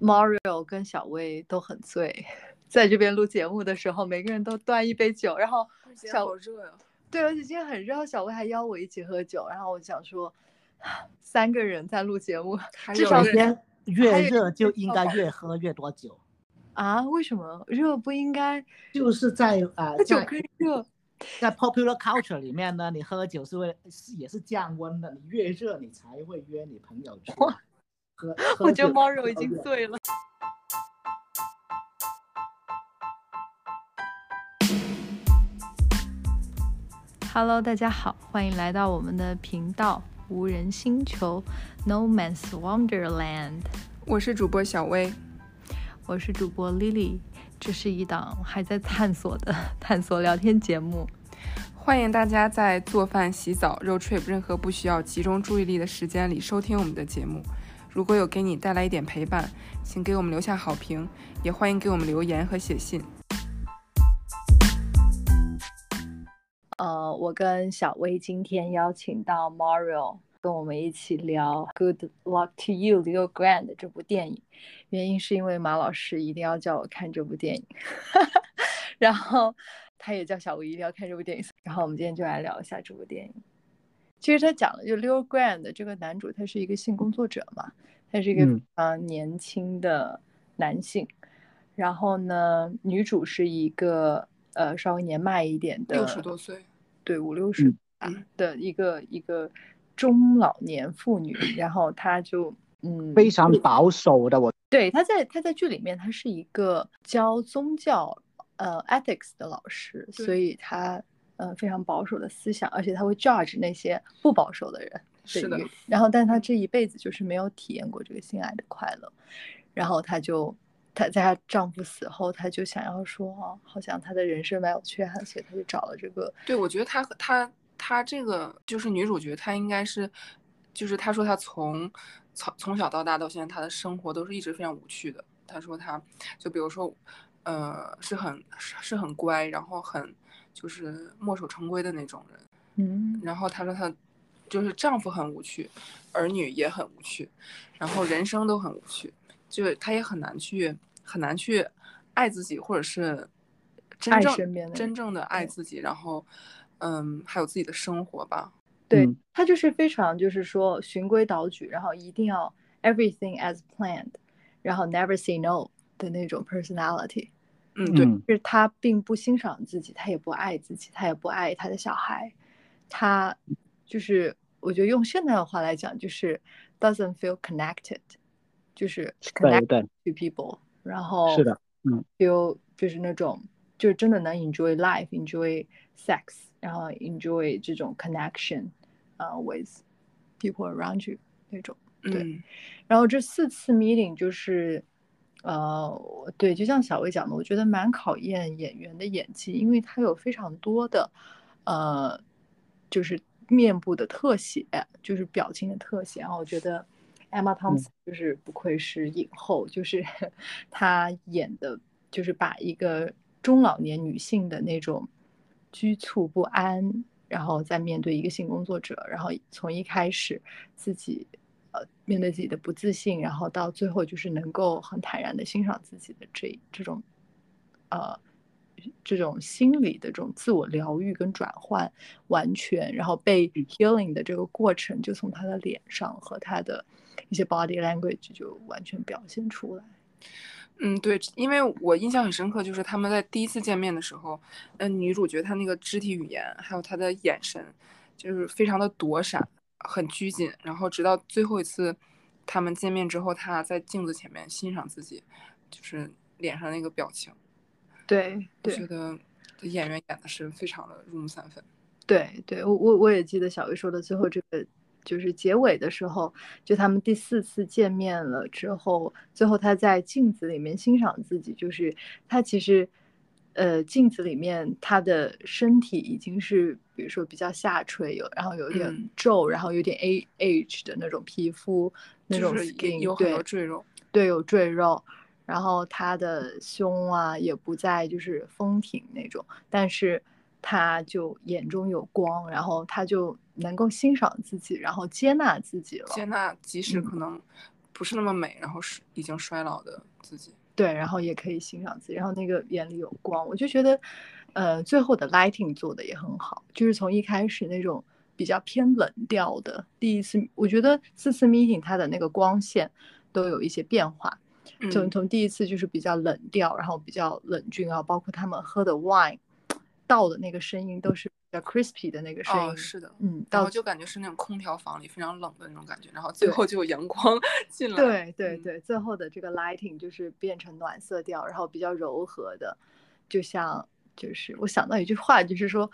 Mario 跟小薇都很醉，在这边录节目的时候，每个人都端一杯酒，然后小好热呀。对，而且今天很热，小薇还邀我一起喝酒，然后我想说，三个人在录节目，至少天越热就应该越喝越多酒啊？为什么热不应该？就是在啊，在 popular culture 里面呢，你喝酒是为是也是降温的，你越热你才会约你朋友去喝。我觉得 Mario 已经醉了。Hello，大家好，欢迎来到我们的频道无人星球 No Man's Wonderland。我是主播小薇，我是主播 Lily。这是一档还在探索的 探索聊天节目，欢迎大家在做饭、洗澡、road trip 任何不需要集中注意力的时间里收听我们的节目。如果有给你带来一点陪伴，请给我们留下好评，也欢迎给我们留言和写信。呃，我跟小薇今天邀请到 Mario 跟我们一起聊《Good Luck to You, Leo Grand》这部电影。原因是因为马老师一定要叫我看这部电影，然后他也叫小薇一定要看这部电影。然后我们今天就来聊一下这部电影。其实他讲的就 Leo Grande 这个男主，他是一个性工作者嘛，他是一个非常年轻的男性。然后呢，女主是一个。呃，稍微年迈一点的，六十多岁，对，五六十的一个一个中老年妇女，然后他就嗯，非常保守的。我对他在他在剧里面，他是一个教宗教呃 ethics 的老师，所以她呃非常保守的思想，而且他会 judge 那些不保守的人。是的。然后，但是她这一辈子就是没有体验过这个性爱的快乐，然后她就。她在她丈夫死后，她就想要说，哦，好像她的人生蛮有缺憾，所以她就找了这个。对，我觉得她和她她这个就是女主角，她应该是，就是她说她从从从小到大到现在，她的生活都是一直非常无趣的。她说她就比如说，呃，是很是很乖，然后很就是墨守成规的那种人。嗯。然后她说她就是丈夫很无趣，儿女也很无趣，然后人生都很无趣，就她也很难去。很难去爱自己，或者是真正真正的爱自己，然后，嗯，还有自己的生活吧。对她就是非常就是说循规蹈矩，然后一定要 everything as planned，然后 never say no 的那种 personality。嗯，对，就是他并不欣赏自己，他也不爱自己，他也不爱他的小孩，他就是我觉得用现代的话来讲，就是 doesn't feel connected，就是 connected to people。然后是的，嗯，feel 就是那种，就是真的能 enjoy life，enjoy sex，然后 enjoy 这种 connection，呃，with people around you 那种，对。然后这四次 meeting 就是，呃，对，就像小薇讲的，我觉得蛮考验演员的演技，因为他有非常多的，呃，就是面部的特写，就是表情的特写，然后我觉得。Emma Thompson 就是不愧是影后，就是 她演的，就是把一个中老年女性的那种局促不安，然后再面对一个性工作者，然后从一开始自己呃面对自己的不自信，然后到最后就是能够很坦然的欣赏自己的这这种呃。这种心理的这种自我疗愈跟转换，完全然后被 healing 的这个过程，就从他的脸上和他的一些 body language 就完全表现出来。嗯，对，因为我印象很深刻，就是他们在第一次见面的时候，嗯，女主角她那个肢体语言还有她的眼神，就是非常的躲闪，很拘谨。然后直到最后一次他们见面之后，他在镜子前面欣赏自己，就是脸上那个表情。对，我觉得演员演的是非常的入木三分。对，对我我我也记得小薇说的最后这个，就是结尾的时候，就他们第四次见面了之后，最后他在镜子里面欣赏自己，就是他其实，呃，镜子里面他的身体已经是，比如说比较下垂，有然后有点皱，然后有点 a age 的那种皮肤，那种 skin，有很多赘肉，对，有赘肉。然后他的胸啊也不再就是丰挺那种，但是他就眼中有光，然后他就能够欣赏自己，然后接纳自己了。接纳即使可能不是那么美，然后是已经衰老的自己。对，然后也可以欣赏自己，然后那个眼里有光，我就觉得，呃，最后的 lighting 做的也很好，就是从一开始那种比较偏冷调的第一次，我觉得四次 meeting 它的那个光线都有一些变化，就从第一次就是比较冷调，然后比较冷峻啊，包括他们喝的 wine 倒的那个声音都是。比较 crispy 的那个声音，是的，嗯，然后就感觉是那种空调房里非常冷的那种感觉，然后最后就有阳光 进来，对对对，最后的这个 lighting 就是变成暖色调，然后比较柔和的，就像就是我想到一句话，就是说，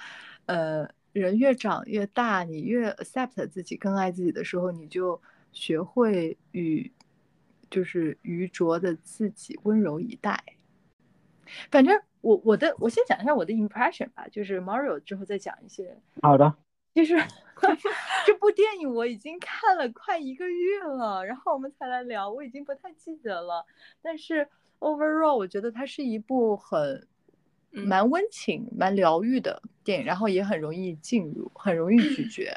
呃，人越长越大，你越 accept 自己，更爱自己的时候，你就学会与就是愚拙的自己温柔以待，反正。我我的我先讲一下我的 impression 吧，就是 Mario 之后再讲一些。好的。就是 这部电影我已经看了快一个月了，然后我们才来聊，我已经不太记得了。但是 overall 我觉得它是一部很蛮温情、蛮疗愈的电影，然后也很容易进入，很容易咀嚼。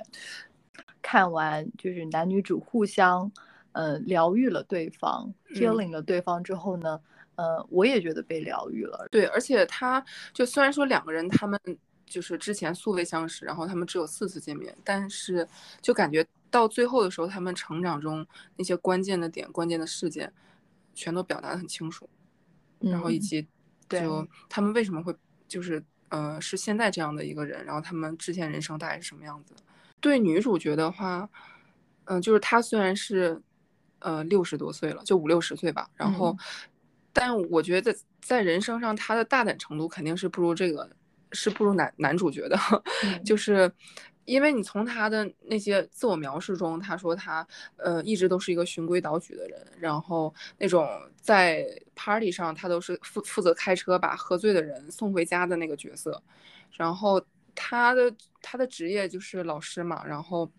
看完就是男女主互相呃疗愈了对方，healing 了对方之后呢。呃，我也觉得被疗愈了。对，而且他就虽然说两个人他们就是之前素未相识，然后他们只有四次见面，但是就感觉到最后的时候，他们成长中那些关键的点、关键的事件，全都表达的很清楚。然后以及就他们为什么会就是呃是现在这样的一个人，然后他们之前人生大概是什么样子。对女主角的话，嗯，就是她虽然是呃六十多岁了，就五六十岁吧，然后。但我觉得在人生上，她的大胆程度肯定是不如这个，是不如男男主角的。就是因为你从他的那些自我描述中，他说他呃一直都是一个循规蹈矩的人，然后那种在 party 上他都是负负责开车把喝醉的人送回家的那个角色。然后他的他的职业就是老师嘛，然后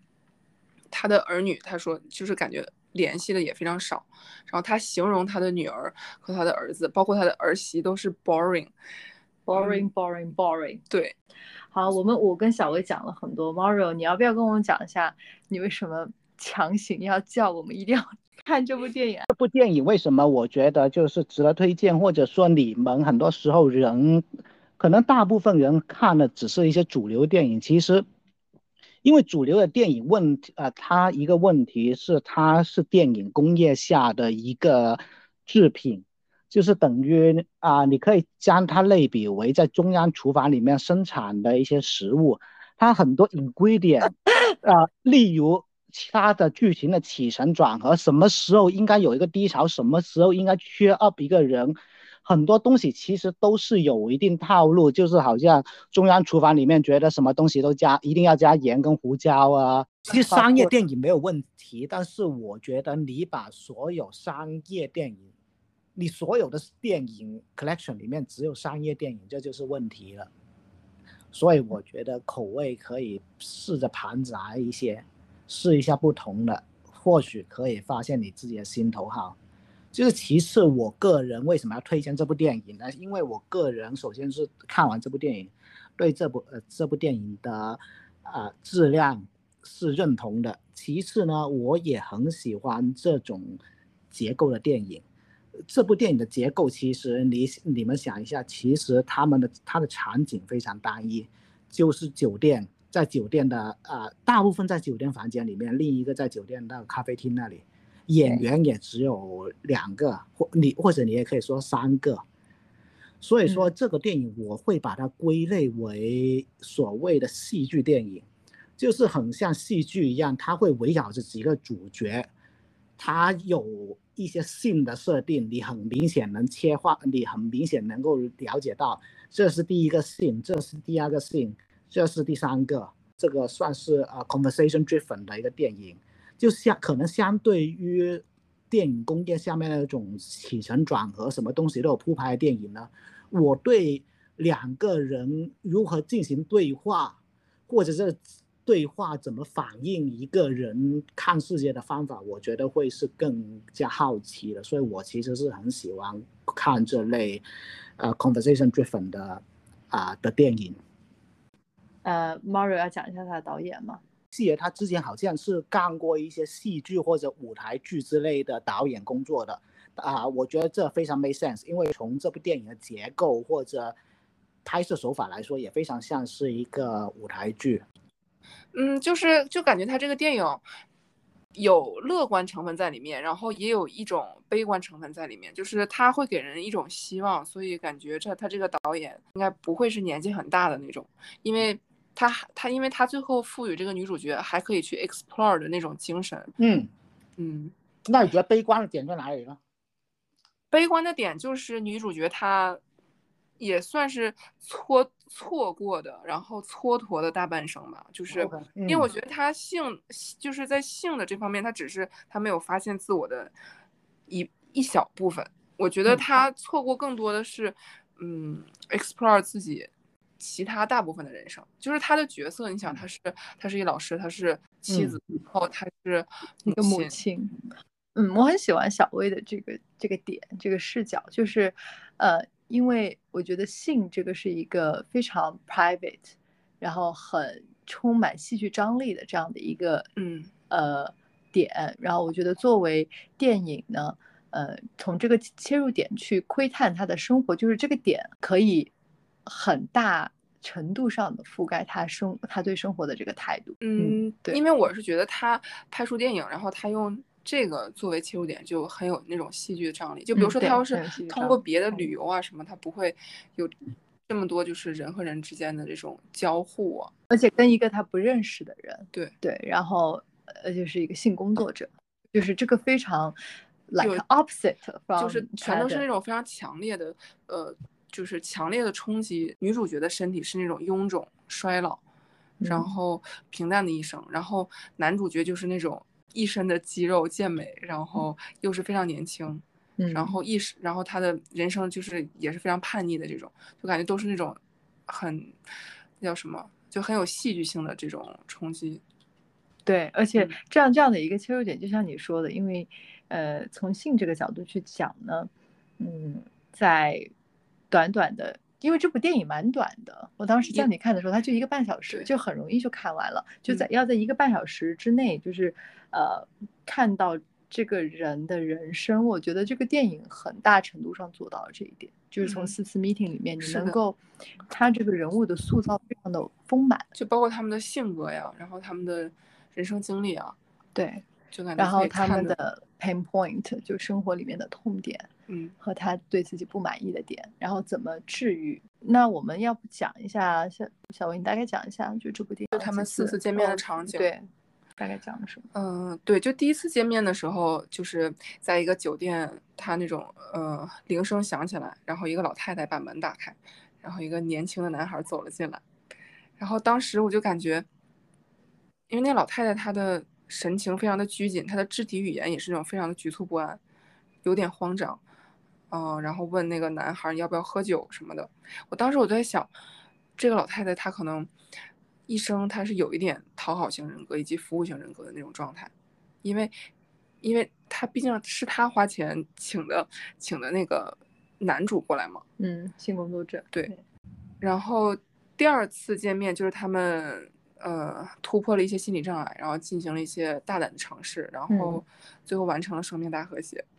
他的儿女他说就是感觉。联系的也非常少，然后他形容他的女儿和他的儿子，包括他的儿媳都是 boring boring，boring，boring，boring。对，好，我们我跟小薇讲了很多，Mario，你要不要跟我们讲一下，你为什么强行要叫我们一定要 看这部电影？这部电影为什么我觉得就是值得推荐，或者说你们很多时候人，可能大部分人看的只是一些主流电影，其实。因为主流的电影问题，呃，它一个问题是它是电影工业下的一个制品，就是等于啊，你可以将它类比为在中央厨房里面生产的一些食物，它很多 ingredient，啊，例如其他的剧情的起承转合，什么时候应该有一个低潮，什么时候应该缺 up 一个人。很多东西其实都是有一定套路，就是好像中央厨房里面觉得什么东西都加，一定要加盐跟胡椒啊。其实商业电影没有问题，但是我觉得你把所有商业电影，你所有的电影 collection 里面只有商业电影，这就是问题了。所以我觉得口味可以试着盘杂一些，试一下不同的，或许可以发现你自己的心头好。就是其次，我个人为什么要推荐这部电影呢？因为我个人首先是看完这部电影，对这部呃这部电影的啊质量是认同的。其次呢，我也很喜欢这种结构的电影。这部电影的结构其实你你们想一下，其实他们的它的场景非常单一，就是酒店，在酒店的啊大部分在酒店房间里面，另一个在酒店的咖啡厅那里。演员也只有两个，或你或者你也可以说三个，所以说这个电影我会把它归类为所谓的戏剧电影，就是很像戏剧一样，它会围绕着几个主角，它有一些性的设定，你很明显能切换，你很明显能够了解到这是第一个性，这是第二个性，这是第三个，这个算是呃 conversation driven 的一个电影。就相可能相对于电影工业下面那种起承转合，什么东西都有铺排的电影呢，我对两个人如何进行对话，或者是对话怎么反映一个人看世界的方法，我觉得会是更加好奇的。所以我其实是很喜欢看这类，呃，conversation driven 的啊的电影。呃，Mario 要讲一下他的导演吗？细爷他之前好像是干过一些戏剧或者舞台剧之类的导演工作的啊，我觉得这非常 make sense，因为从这部电影的结构或者拍摄手法来说，也非常像是一个舞台剧。嗯，就是就感觉他这个电影有乐观成分在里面，然后也有一种悲观成分在里面，就是他会给人一种希望，所以感觉这他这个导演应该不会是年纪很大的那种，因为。他他，因为他最后赋予这个女主角还可以去 explore 的那种精神，嗯嗯，那你觉得悲观的点在哪里呢？悲观的点就是女主角她也算是错错过的，然后蹉跎的大半生吧，就是因为我觉得他性就是在性的这方面，他只是他没有发现自我的一一小部分，我觉得他错过更多的是嗯 explore 自己。其他大部分的人生，就是他的角色。你想，他是他是一老师，他是妻子，然后他是一个母亲。嗯，我很喜欢小薇的这个这个点，这个视角，就是，呃，因为我觉得性这个是一个非常 private，然后很充满戏剧张力的这样的一个嗯呃点。然后我觉得作为电影呢，呃，从这个切入点去窥探他的生活，就是这个点可以。很大程度上的覆盖他生他对生活的这个态度，嗯，对，因为我是觉得他拍出电影，然后他用这个作为切入点，就很有那种戏剧的张力。就比如说他要是通过别的旅游啊什么，他不会有这么多就是人和人之间的这种交互啊，而且跟一个他不认识的人，对对，然后呃就是一个性工作者，就是这个非常 like opposite，就是全都是那种非常强烈的呃。就是强烈的冲击，女主角的身体是那种臃肿衰老，然后平淡的一生，然后男主角就是那种一身的肌肉健美，然后又是非常年轻，然后意识，然后他的人生就是也是非常叛逆的这种，就感觉都是那种很叫什么，就很有戏剧性的这种冲击。对，而且这样这样的一个切入点，就像你说的，因为呃，从性这个角度去讲呢，嗯，在。短短的，因为这部电影蛮短的，我当时叫你看的时候，它就一个半小时，就很容易就看完了。就在要在一个半小时之内，就是呃看到这个人的人生，我觉得这个电影很大程度上做到了这一点，就是从四次 meeting 里面，你能够他这个人物的塑造非常的丰满，就包括他们的性格呀，然后他们的人生经历啊，对，就感觉然后他们的 pain point 就生活里面的痛点。嗯，和他对自己不满意的点，然后怎么治愈？那我们要不讲一下，小小薇，你大概讲一下，就这部电影，就他们四次见面的场景，对，大概讲的什么？嗯，对，就第一次见面的时候，就是在一个酒店，他那种呃铃声响起来，然后一个老太太把门打开，然后一个年轻的男孩走了进来，然后当时我就感觉，因为那老太太她的神情非常的拘谨，她的肢体语言也是那种非常的局促不安，有点慌张。嗯，然后问那个男孩要不要喝酒什么的。我当时我在想，这个老太太她可能一生她是有一点讨好型人格以及服务型人格的那种状态，因为，因为她毕竟是她花钱请的请的那个男主过来嘛。嗯，性工作者。对。然后第二次见面就是他们呃突破了一些心理障碍，然后进行了一些大胆的尝试，然后最后完成了生命大和谐。嗯，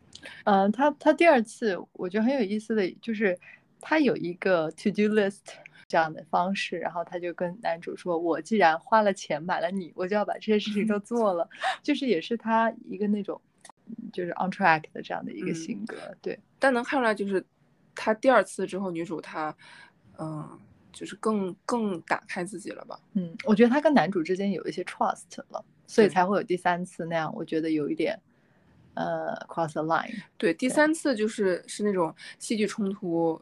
他他第二次我觉得很有意思的就是，他有一个 to do list 这样的方式，然后他就跟男主说：“我既然花了钱买了你，我就要把这些事情都做了。”就是也是他一个那种就是 on track 的这样的一个性格。对，但能看出来就是他第二次之后，女主她嗯，就是更更打开自己了吧？嗯，我觉得他跟男主之间有一些 trust 了，所以才会有第三次那样。我觉得有一点。呃，cross the line。对，第三次就是是那种戏剧冲突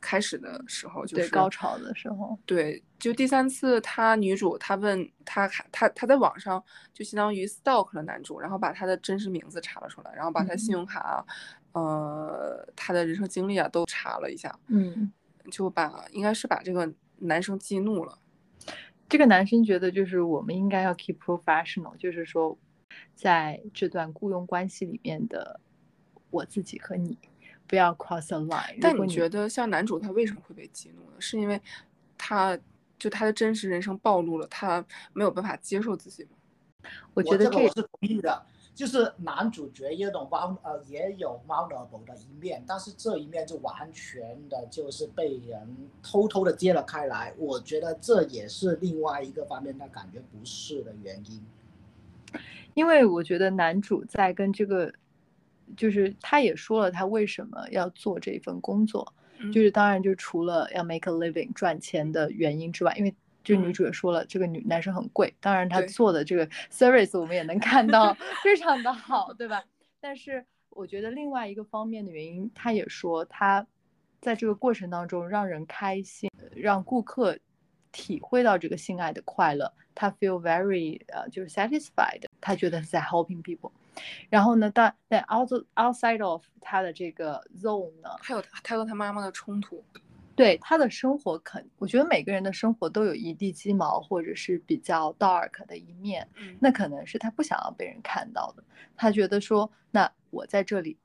开始的时候，就是高潮的时候。对，就第三次，她女主她问她，她她在网上就相当于 stalk 了男主，然后把他的真实名字查了出来，然后把他信用卡，呃，他的人生经历啊都查了一下，嗯，就把应该是把这个男生激怒了。这个男生觉得就是我们应该要 keep professional，就是说。在这段雇佣关系里面的我自己和你，不要 cross the line。但你觉得像男主他为什么会被激怒呢？是因为他就他的真实人生暴露了，他没有办法接受自己吗？我觉得这是同意的。就是男主角也有猫呃也有猫的狗的一面，但是这一面就完全的就是被人偷偷的揭了开来。我觉得这也是另外一个方面他感觉不适的原因。因为我觉得男主在跟这个，就是他也说了他为什么要做这份工作，就是当然就除了要 make a living 赚钱的原因之外，因为。就女主也说了，这个女男生很贵，当然他做的这个 service 我们也能看到 非常的好，对吧？但是我觉得另外一个方面的原因，他也说他在这个过程当中让人开心，让顾客体会到这个性爱的快乐，他 feel very 呃就是 satisfied，他觉得是在 helping people。然后呢，但但 outside outside of 他的这个 zone 呢，还有他和他妈妈的冲突。对他的生活，肯我觉得每个人的生活都有一地鸡毛，或者是比较 dark 的一面，那可能是他不想要被人看到的。他觉得说，那我在这里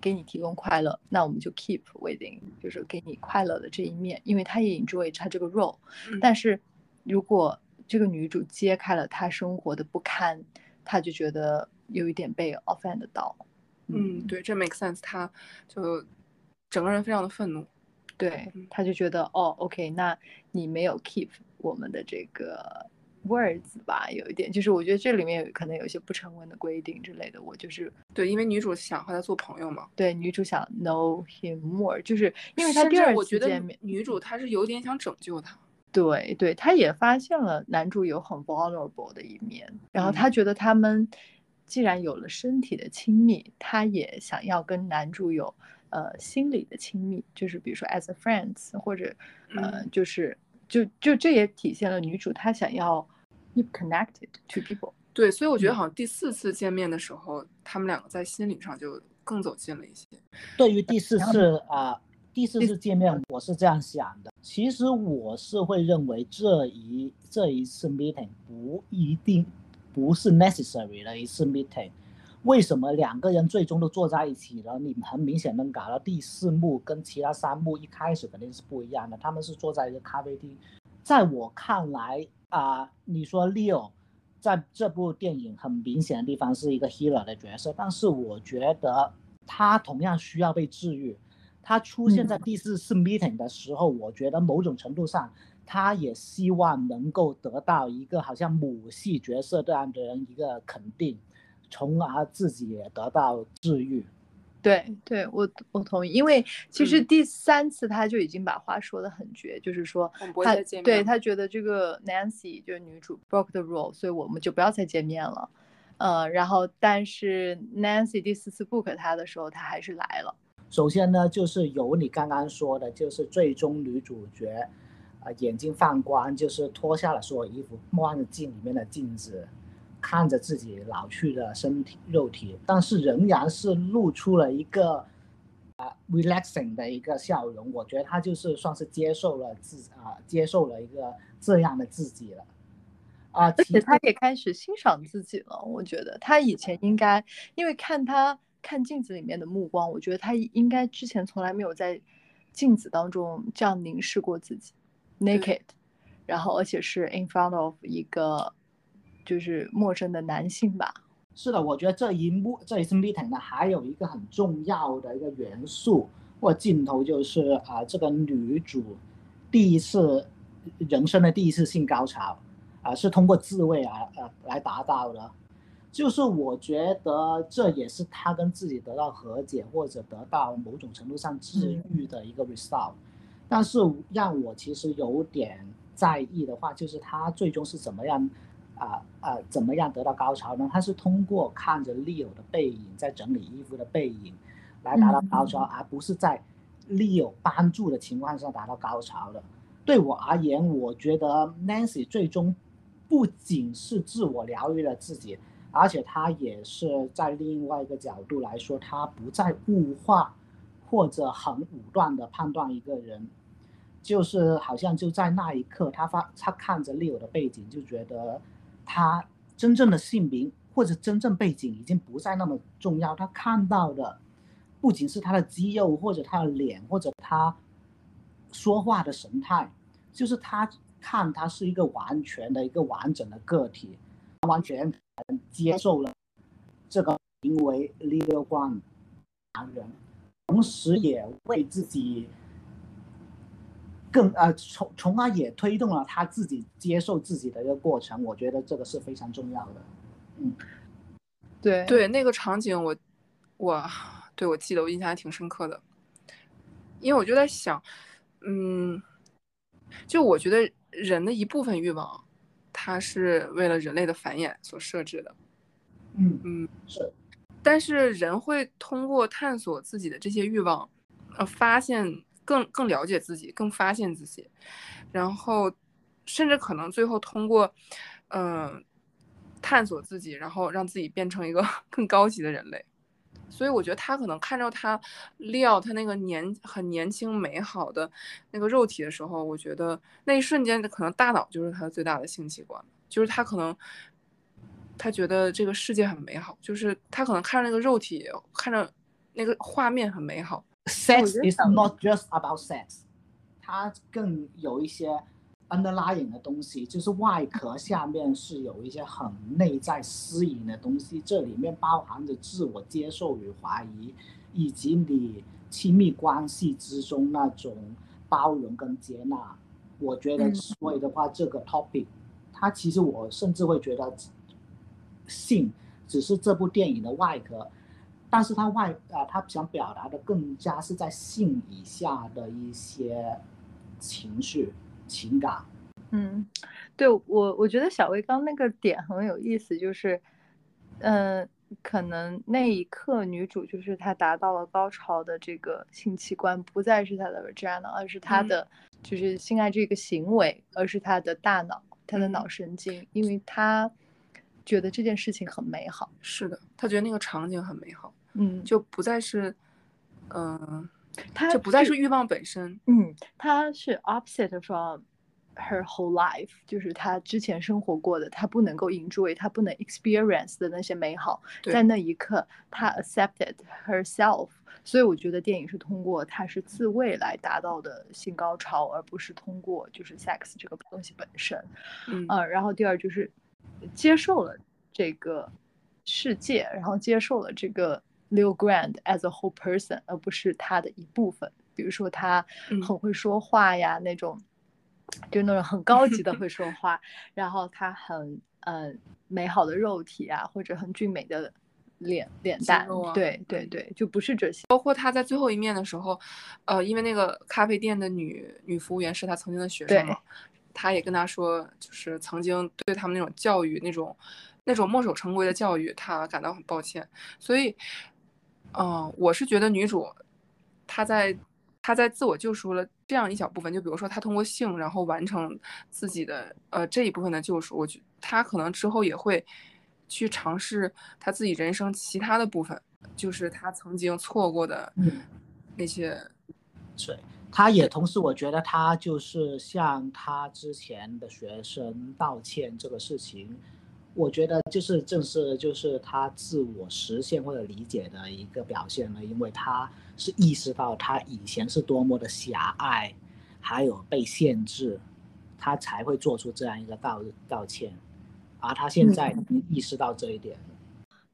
给你提供快乐，那我们就 keep within，就是给你快乐的这一面，因为他也 enjoy 他这个 role。但是如果这个女主揭开了她生活的不堪，他就觉得有一点被 offend 到。嗯，对，这 make sense。他就整个人非常的愤怒。对，他就觉得哦，OK，那你没有 keep 我们的这个 words 吧？有一点，就是我觉得这里面有可能有一些不成文的规定之类的。我就是对，因为女主想和他做朋友嘛。对，女主想 know him more，就是因为他第二次见面，女主她是有点想拯救他。对对，她也发现了男主有很 vulnerable 的一面，然后她觉得他们既然有了身体的亲密，她也想要跟男主有。呃，心理的亲密，就是比如说 as a friends，或者呃，就是就就这也体现了女主她想要 keep connected to people。对，所以我觉得好像第四次见面的时候，他们两个在心理上就更走近了一些。对于第四次啊，第四次见面，我是这样想的。其实我是会认为这一这一次 meeting 不一定不是 necessary 的一次 meeting。为什么两个人最终都坐在一起了？你很明显能感到第四幕跟其他三幕一开始肯定是不一样的。他们是坐在一个咖啡厅，在我看来啊，你说 Leo 在这部电影很明显的地方是一个 hero 的角色，但是我觉得他同样需要被治愈。他出现在。第四次 meeting 的时候，我觉得某种程度上他也希望能够得到一个好像母系角色这样的人一个肯定。从而自己也得到治愈，对对，我我同意，因为其实第三次他就已经把话说的很绝，就是说他对他觉得这个 Nancy 就是女主 broke the rule，所以我们就不要再见面了，呃，然后但是 Nancy 第四次 book 他的时候，他还是来了。首先呢，就是由你刚刚说的，就是最终女主角啊眼睛放光，就是脱下了所有衣服，望着镜里面的镜子。看着自己老去的身体肉体，但是仍然是露出了一个啊 relaxing 的一个笑容。我觉得他就是算是接受了自啊，接受了一个这样的自己了啊，而且他也开始欣赏自己了。我觉得他以前应该，因为看他看镜子里面的目光，我觉得他应该之前从来没有在镜子当中这样凝视过自己，naked，然后而且是 in front of 一个。就是陌生的男性吧。是的，我觉得这一幕这一次 meeting 呢，还有一个很重要的一个元素或镜头，就是啊，这个女主第一次人生的第一次性高潮啊，是通过自慰啊呃来达到的。就是我觉得这也是他跟自己得到和解或者得到某种程度上治愈的一个 result。但是让我其实有点在意的话，就是他最终是怎么样。啊啊，怎么样得到高潮呢？他是通过看着 Leo 的背影，在整理衣服的背影，来达到高潮，而不是在 Leo 帮助的情况下达到高潮的。对我而言，我觉得 Nancy 最终不仅是自我疗愈了自己，而且他也是在另外一个角度来说，他不再物化或者很武断的判断一个人，就是好像就在那一刻，他发他看着 Leo 的背景，就觉得。他真正的姓名或者真正背景已经不再那么重要，他看到的不仅是他的肌肉或者他的脸或者他说话的神态，就是他看他是一个完全的一个完整的个体，完全接受了这个名为 Leo Grant 男人，同时也为自己更呃从从而也推动了他自己接受自己的一个过程。我觉得这个是非常重要的。嗯，对对，那个场景我我对我记得我印象还挺深刻的，因为我就在想，嗯，就我觉得。人的一部分欲望，它是为了人类的繁衍所设置的。嗯嗯，是。但是人会通过探索自己的这些欲望，呃，发现更更了解自己，更发现自己，然后甚至可能最后通过，嗯，探索自己，然后让自己变成一个 更高级的人类。所以我觉得他可能看着他撂他那个年很年轻美好的那个肉体的时候，我觉得那一瞬间可能大脑就是他最大的性器官，就是他可能他觉得这个世界很美好，就是他可能看着那个肉体，看着那个画面很美好。Sex is not just about sex，它更有一些。Underlying 的东西就是外壳下面是有一些很内在私隐的东西，这里面包含着自我接受与怀疑，以及你亲密关系之中那种包容跟接纳。我觉得，所以的话，这个 topic，它其实我甚至会觉得，性只是这部电影的外壳，但是它外啊，它想表达的更加是在性以下的一些情绪。情感，嗯，对我，我觉得小薇刚那个点很有意思，就是，嗯，可能那一刻女主就是她达到了高潮的这个性器官不再是她的 vagina，而是她的就是性爱这个行为，而是她的大脑，她的脑神经，因为她觉得这件事情很美好。是的，她觉得那个场景很美好，嗯，就不再是，嗯。他就不再是欲望本身，嗯，他是 opposite from her whole life，就是他之前生活过的，他不能够 enjoy，他不能 experience 的那些美好，在那一刻他 accepted herself，所以我觉得电影是通过他是自慰来达到的性高潮，而不是通过就是 sex 这个东西本身，嗯，然后第二就是接受了这个世界，然后接受了这个。Leo Grand as a whole person，而不是他的一部分。比如说他很会说话呀，那种就那种很高级的会说 话，然后他很嗯美好的肉体啊，或者很俊美的脸脸蛋，对对对，就不是这些。包括他在最后一面的时候，呃，因为那个咖啡店的女女服务员是他曾经的学生嘛，他也跟他说，就是曾经对他们那种教育，那种那种墨守成规的教育，他感到很抱歉，所以。嗯，我是觉得女主，她在她在自我救赎了这样一小部分，就比如说她通过性，然后完成自己的呃这一部分的救赎。我觉她可能之后也会去尝试她自己人生其他的部分，就是她曾经错过的那些。对，她也同时，我觉得她就是向她之前的学生道歉这个事情。我觉得就是正是就是他自我实现或者理解的一个表现了，因为他是意识到他以前是多么的狭隘，还有被限制，他才会做出这样一个道道歉，而他现在意识到这一点。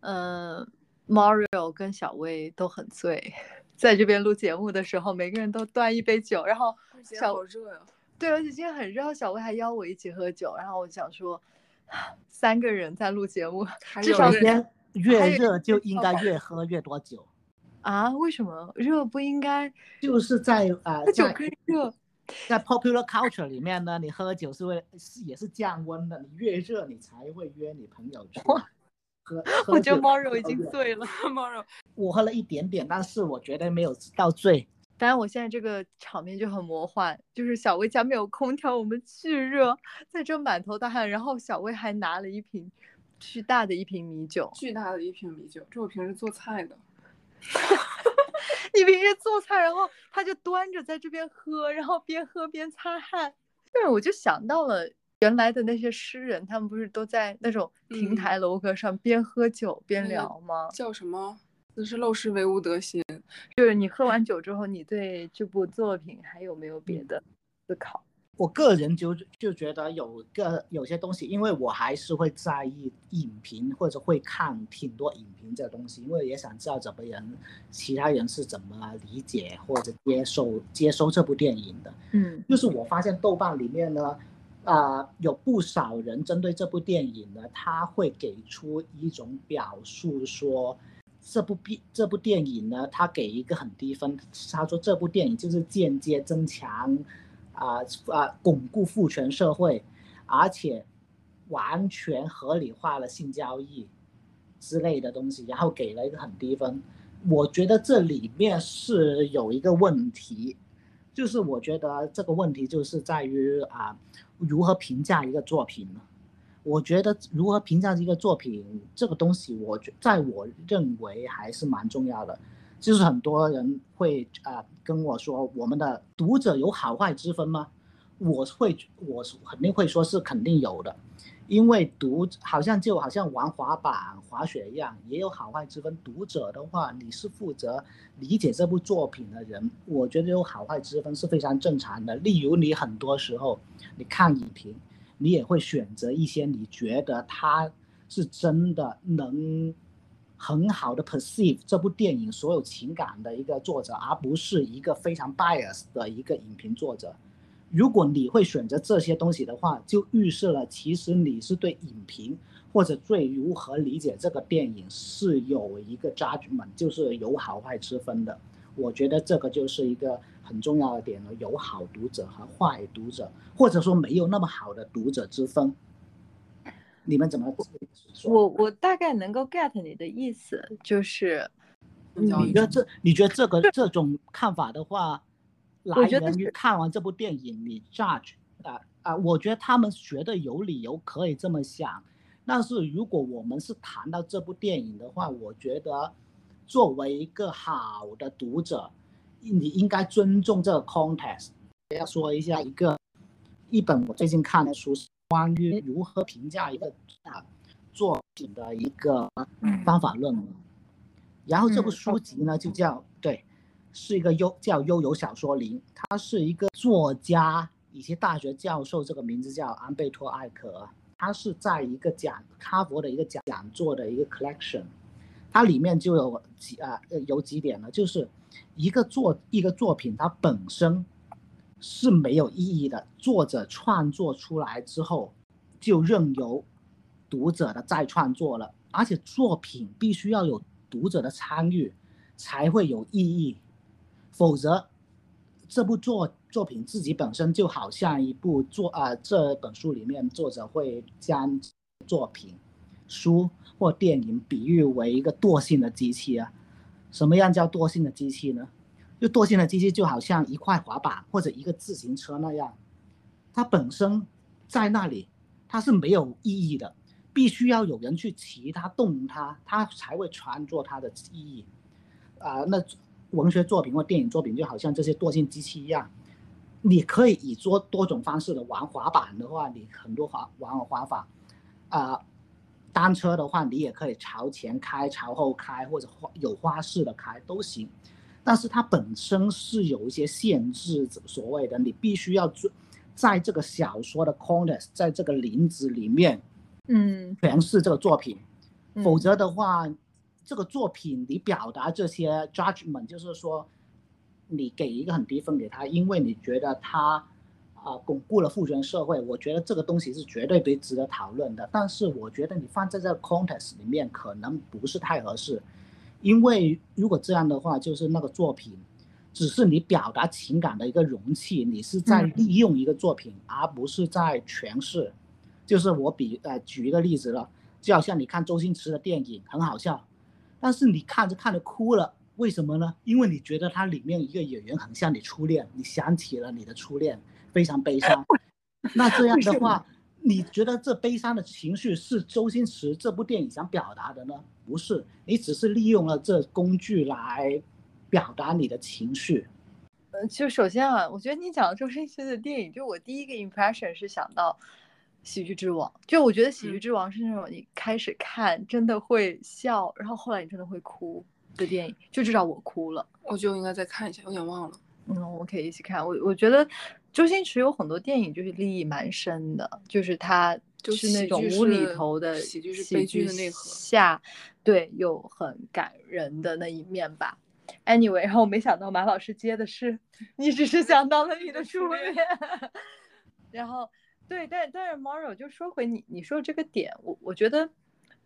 嗯，Mario 跟小薇都很醉，在这边录节目的时候，每个人都端一杯酒，然后小好热呀，对，而且今天很热，小薇还邀我一起喝酒，然后我想说。三个人在录节目，至少天越热就应该越喝越多酒啊？为什么热不应该？就是在啊，酒可以热，在 popular culture 里面呢，你喝酒是为是也是降温的，你越热你才会约你朋友去喝。我觉得猫肉已经醉了，猫肉，我喝了一点点，但是我觉得没有到醉。当然，我现在这个场面就很魔幻，就是小薇家没有空调，我们巨热，在这满头大汗，然后小薇还拿了一瓶巨大的一瓶米酒，巨大的一瓶米酒，这我平时做菜的。你平时做菜，然后他就端着在这边喝，然后边喝边擦汗。对，我就想到了原来的那些诗人，他们不是都在那种亭台楼阁上边喝酒边聊吗？叫什么？此是陋室，惟吾德馨。就是你喝完酒之后，你对这部作品还有没有别的思考？我个人就就觉得有个有些东西，因为我还是会在意影评或者会看挺多影评这东西，因为也想知道怎么人其他人是怎么理解或者接受接收这部电影的。嗯，就是我发现豆瓣里面呢，啊，有不少人针对这部电影呢，他会给出一种表述说。这部片这部电影呢，他给一个很低分，他说这部电影就是间接增强，啊啊巩固父权社会，而且完全合理化了性交易之类的东西，然后给了一个很低分。我觉得这里面是有一个问题，就是我觉得这个问题就是在于啊，如何评价一个作品呢？我觉得如何评价一个作品，这个东西，我觉在我认为还是蛮重要的。就是很多人会啊跟我说，我们的读者有好坏之分吗？我会，我肯定会说是肯定有的，因为读好像就好像玩滑板、滑雪一样，也有好坏之分。读者的话，你是负责理解这部作品的人，我觉得有好坏之分是非常正常的。例如，你很多时候你看影评。你也会选择一些你觉得他是真的能很好的 perceive 这部电影所有情感的一个作者，而不是一个非常 bias 的一个影评作者。如果你会选择这些东西的话，就预示了其实你是对影评或者对如何理解这个电影是有一个 judgment，就是有好坏之分的。我觉得这个就是一个。很重要的点了，有好读者和坏读者，或者说没有那么好的读者之分。你们怎么说？我我大概能够 get 你的意思，就是你觉得这你觉得这个这种看法的话，来源于看完这部电影你 judge 啊啊，我觉得他们觉得有理由可以这么想，但是如果我们是谈到这部电影的话，我觉得作为一个好的读者。你应该尊重这个 context。要说一下一个一本我最近看的书，是关于如何评价一个啊作品的一个方法论。然后这部书籍呢就叫对，是一个悠叫悠游小说林，他是一个作家以及大学教授，这个名字叫安贝托艾可。他是在一个讲哈佛的一个讲讲座的一个 collection，它里面就有几啊有几点呢，就是。一个作一个作品，它本身是没有意义的。作者创作出来之后，就任由读者的再创作了。而且作品必须要有读者的参与，才会有意义。否则，这部作作品自己本身就好像一部作啊，这本书里面作者会将作品、书或电影比喻为一个惰性的机器啊。什么样叫惰性的机器呢？就惰性的机器就好像一块滑板或者一个自行车那样，它本身在那里，它是没有意义的，必须要有人去骑它、动它，它才会创作它的意义。啊，那文学作品或电影作品就好像这些惰性机器一样，你可以以多多种方式的玩滑板的话，你很多滑玩滑法，啊。单车的话，你也可以朝前开、朝后开，或者花有花式的开都行。但是它本身是有一些限制，所谓的你必须要做，在这个小说的 corners，在这个林子里面，嗯，诠释这个作品。否则的话，这个作品你表达这些 judgment，就是说，你给一个很低分给他，因为你觉得他。啊，巩固了父权社会，我觉得这个东西是绝对得值得讨论的。但是我觉得你放在这个 context 里面可能不是太合适，因为如果这样的话，就是那个作品只是你表达情感的一个容器，你是在利用一个作品，而不是在诠释。就是我比呃举一个例子了，就好像你看周星驰的电影很好笑，但是你看着看着哭了，为什么呢？因为你觉得它里面一个演员很像你初恋，你想起了你的初恋。非常悲伤，那这样的话，你觉得这悲伤的情绪是周星驰这部电影想表达的呢？不是，你只是利用了这工具来表达你的情绪。呃，就首先啊，我觉得你讲周星驰的电影，就我第一个 impression 是想到《喜剧之王》，就我觉得《喜剧之王》是那种你开始看真的会笑，然后后来你真的会哭的电影，就至少我哭了。我就应该再看一下，有点忘了。嗯，我们可以一起看。我我觉得周星驰有很多电影就是利益蛮深的，就是他就是那种无厘头的喜剧是悲剧的内核下，对，有很感人的那一面吧。Anyway，然后我没想到马老师接的是，你只是想到了你的初恋。然后对，但但是 Mario 就说回你你说这个点，我我觉得。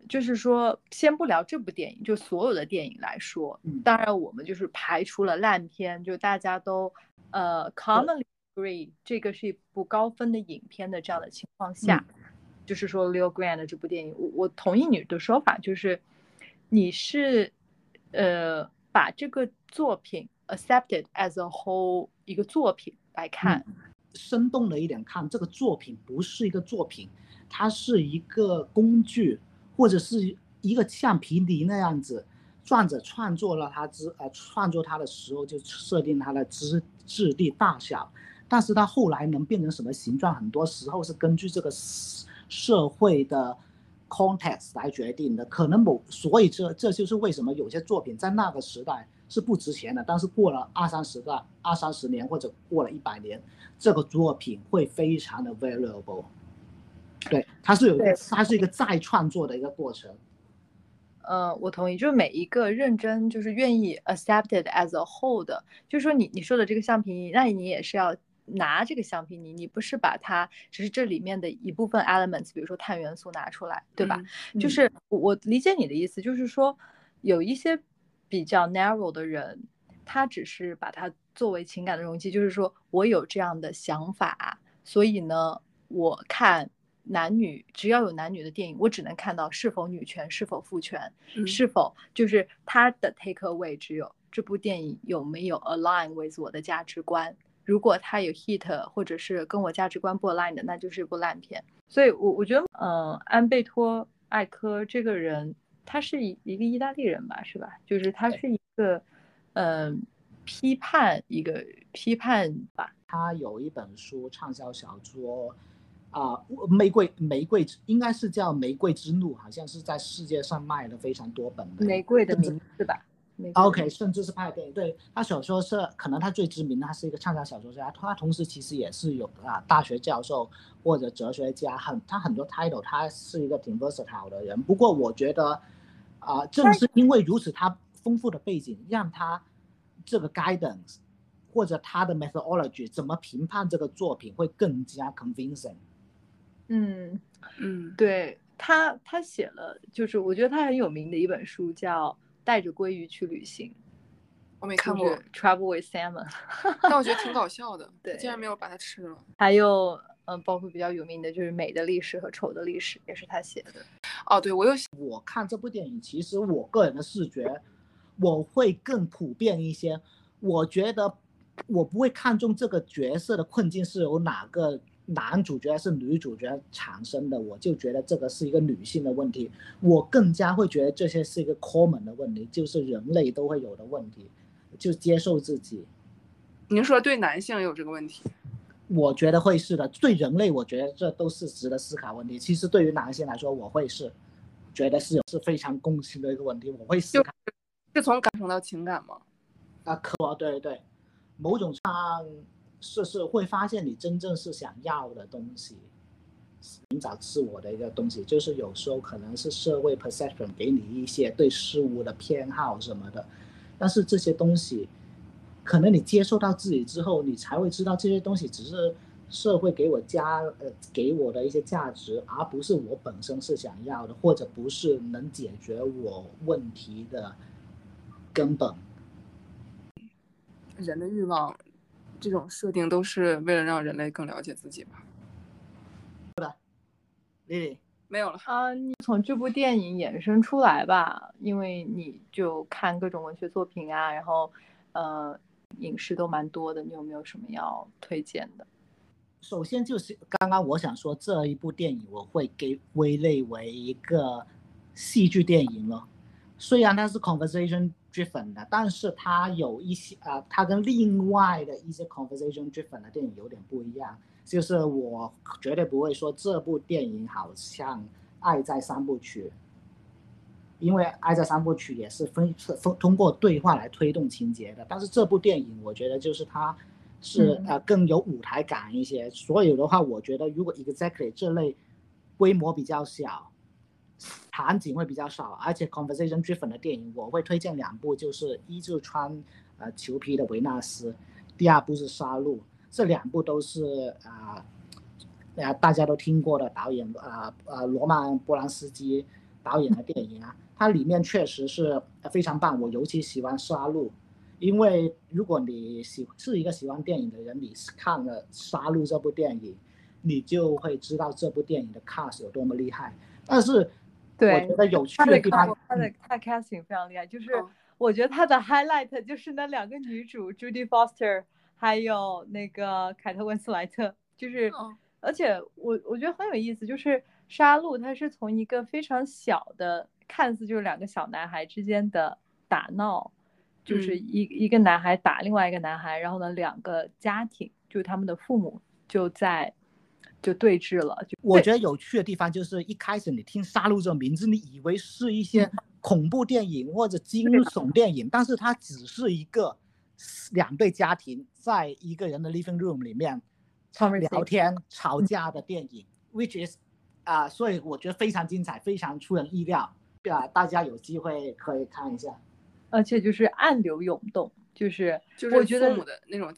就是说，先不聊这部电影，就所有的电影来说，当然我们就是排除了烂片，就大家都呃 commonly agree 这个是一部高分的影片的这样的情况下，就是说 Leo Grant 的这部电影，我我同意你的说法，就是你是呃把这个作品 accepted as a whole 一个作品来看，生动的一点看，这个作品不是一个作品，它是一个工具。或者是一个橡皮泥那样子，作者创作了它之呃创作它的时候就设定它的质质地大小，但是它后来能变成什么形状，很多时候是根据这个社会的 context 来决定的。可能某所以这这就是为什么有些作品在那个时代是不值钱的，但是过了二三十个二三十年或者过了一百年，这个作品会非常的 valuable。对，它是有，它是一个再创作的一个过程。呃，我同意，就是每一个认真，就是愿意 accepted as a whole 的，就是说你你说的这个橡皮泥，那你也是要拿这个橡皮泥，你不是把它只是这里面的一部分 elements，比如说碳元素拿出来，对吧？就是我理解你的意思，就是说有一些比较 narrow 的人，他只是把它作为情感的容器，就是说我有这样的想法，所以呢，我看。男女只要有男女的电影，我只能看到是否女权，是否父权，是否就是他的 take away 只有这部电影有没有 align with 我的价值观。如果他有 hit 或者是跟我价值观不 align 的，那就是一部烂片。所以，我我觉得，嗯，安贝托·艾科这个人，他是一一个意大利人吧，是吧？就是他是一个，嗯，批判一个批判吧。他有一本书畅销小说。啊，玫瑰玫瑰应该是叫《玫瑰之怒》，好像是在世界上卖了非常多本的。玫瑰的名字吧。OK，甚至是拍电影。对他小说是可能他最知名的，他是一个畅销小说家。他同时其实也是有啊大学教授或者哲学家，很他很多 title，他是一个挺 versatile 的人。不过我觉得啊，正是因为如此，他丰富的背景让他这个 guidance 或者他的 methodology 怎么评判这个作品会更加 convincing。嗯嗯，对他，他写了，就是我觉得他很有名的一本书叫《带着鲑鱼去旅行》，我没看过《Travel with Salmon》，但我觉得挺搞 笑的。对，竟然没有把它吃了。还有，嗯，包括比较有名的就是《美的历史》和《丑的历史》，也是他写的。哦，对，我有我看这部电影，其实我个人的视觉，我会更普遍一些。我觉得我不会看重这个角色的困境是由哪个。男主角还是女主角产生的，我就觉得这个是一个女性的问题。我更加会觉得这些是一个 common 的问题，就是人类都会有的问题，就接受自己。您说对男性有这个问题？我觉得会是的。对人类，我觉得这都是值得思考问题。其实对于男性来说，我会是觉得是有是非常共性的一个问题。我会思考，是从感受到情感吗？啊，可对对，某种上。是是会发现你真正是想要的东西，寻找自我的一个东西，就是有时候可能是社会 perception 给你一些对事物的偏好什么的，但是这些东西，可能你接受到自己之后，你才会知道这些东西只是社会给我加呃给我的一些价值，而不是我本身是想要的，或者不是能解决我问题的根本。人的欲望。这种设定都是为了让人类更了解自己吧？是的，丽丽没有了啊！你从这部电影衍生出来吧，因为你就看各种文学作品啊，然后呃，影视都蛮多的。你有没有什么要推荐的？首先就是刚刚我想说，这一部电影我会给归类为一个戏剧电影了，虽然它是 conversation。Driven 的，但是它有一些啊，它跟另外的一些 conversation driven 的电影有点不一样，就是我绝对不会说这部电影好像《爱在三部曲》，因为《爱在三部曲》也是分分通过对话来推动情节的。但是这部电影，我觉得就是它是呃更有舞台感一些。所以的话，我觉得如果 Exactly 这类规模比较小，场景会比较少，而且 conversation driven 的电影，我会推荐两部，就是一就穿呃裘皮的维纳斯，第二部是杀戮，这两部都是啊。呃，大家都听过的导演，呃呃，罗曼波兰斯基导演的电影啊，它里面确实是非常棒。我尤其喜欢《杀戮》，因为如果你喜是一个喜欢电影的人，你是看了《杀戮》这部电影，你就会知道这部电影的 cast 有多么厉害。但是，对，我觉得有趣的地方，他的他 casting 非常厉害，就是我觉得他的 highlight 就是那两个女主 Judy Foster 还有那个凯特温斯莱特，就是。而且我我觉得很有意思，就是杀戮，它是从一个非常小的，看似就是两个小男孩之间的打闹，就是一一个男孩打另外一个男孩，然后呢，两个家庭就是他们的父母就在就对峙了。就我觉得有趣的地方就是一开始你听杀戮这个名字，你以为是一些恐怖电影或者惊悚电影，但是它只是一个两对家庭在一个人的 living room 里面。聊天吵架的电影，which is 啊，所以我觉得非常精彩，非常出人意料，对啊，大家有机会可以看一下。而且就是暗流涌动，就是就是我觉得父母的那种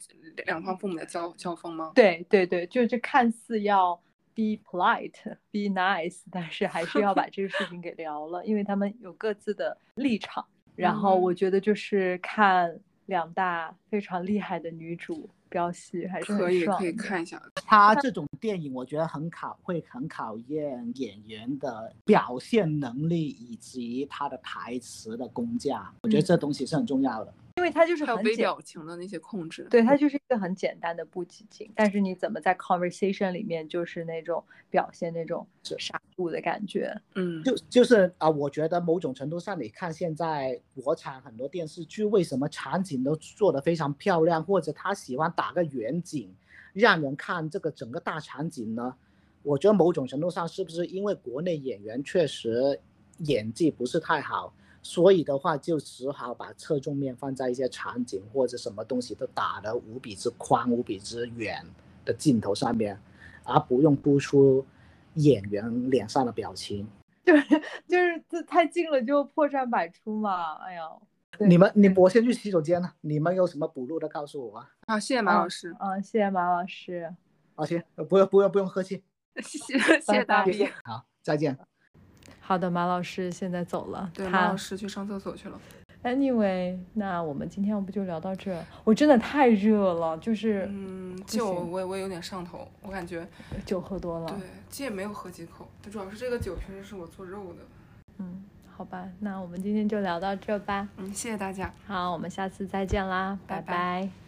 两方父母的交交锋吗？对对对，就是看似要 be polite be nice，但是还是要把这个事情给聊了，因为他们有各自的立场。然后我觉得就是看两大非常厉害的女主。飙戏还是可以，可以看一下。他这种电影，我觉得很考，会很考验演员的表现能力以及他的台词的功架。我觉得这东西是很重要的。因为它就是很微表情的那些控制，对，它就是一个很简单的布景景，但是你怎么在 conversation 里面就是那种表现那种杀戮的感觉，嗯，就就是啊，我觉得某种程度上，你看现在国产很多电视剧，为什么场景都做得非常漂亮，或者他喜欢打个远景，让人看这个整个大场景呢？我觉得某种程度上是不是因为国内演员确实演技不是太好？所以的话，就只好把侧重面放在一些场景或者什么东西都打得无比之宽、无比之远的镜头上面，而不用突出演员脸上的表情。就是就是这太近了就破绽百出嘛！哎呀，你们你我先去洗手间了，你们有什么补录的告诉我。好，谢谢马老师。嗯，谢谢马老师。好，行，不用不用不用客气。谢谢谢谢大力。好，再见。好的，马老师现在走了，对，马老师去上厕所去了。Anyway，那我们今天要不就聊到这？我真的太热了，就是，嗯，酒我我有点上头，我感觉酒喝多了。对，这也没有喝几口，主要是这个酒平时是我做肉的。嗯，好吧，那我们今天就聊到这吧。嗯，谢谢大家。好，我们下次再见啦，拜拜。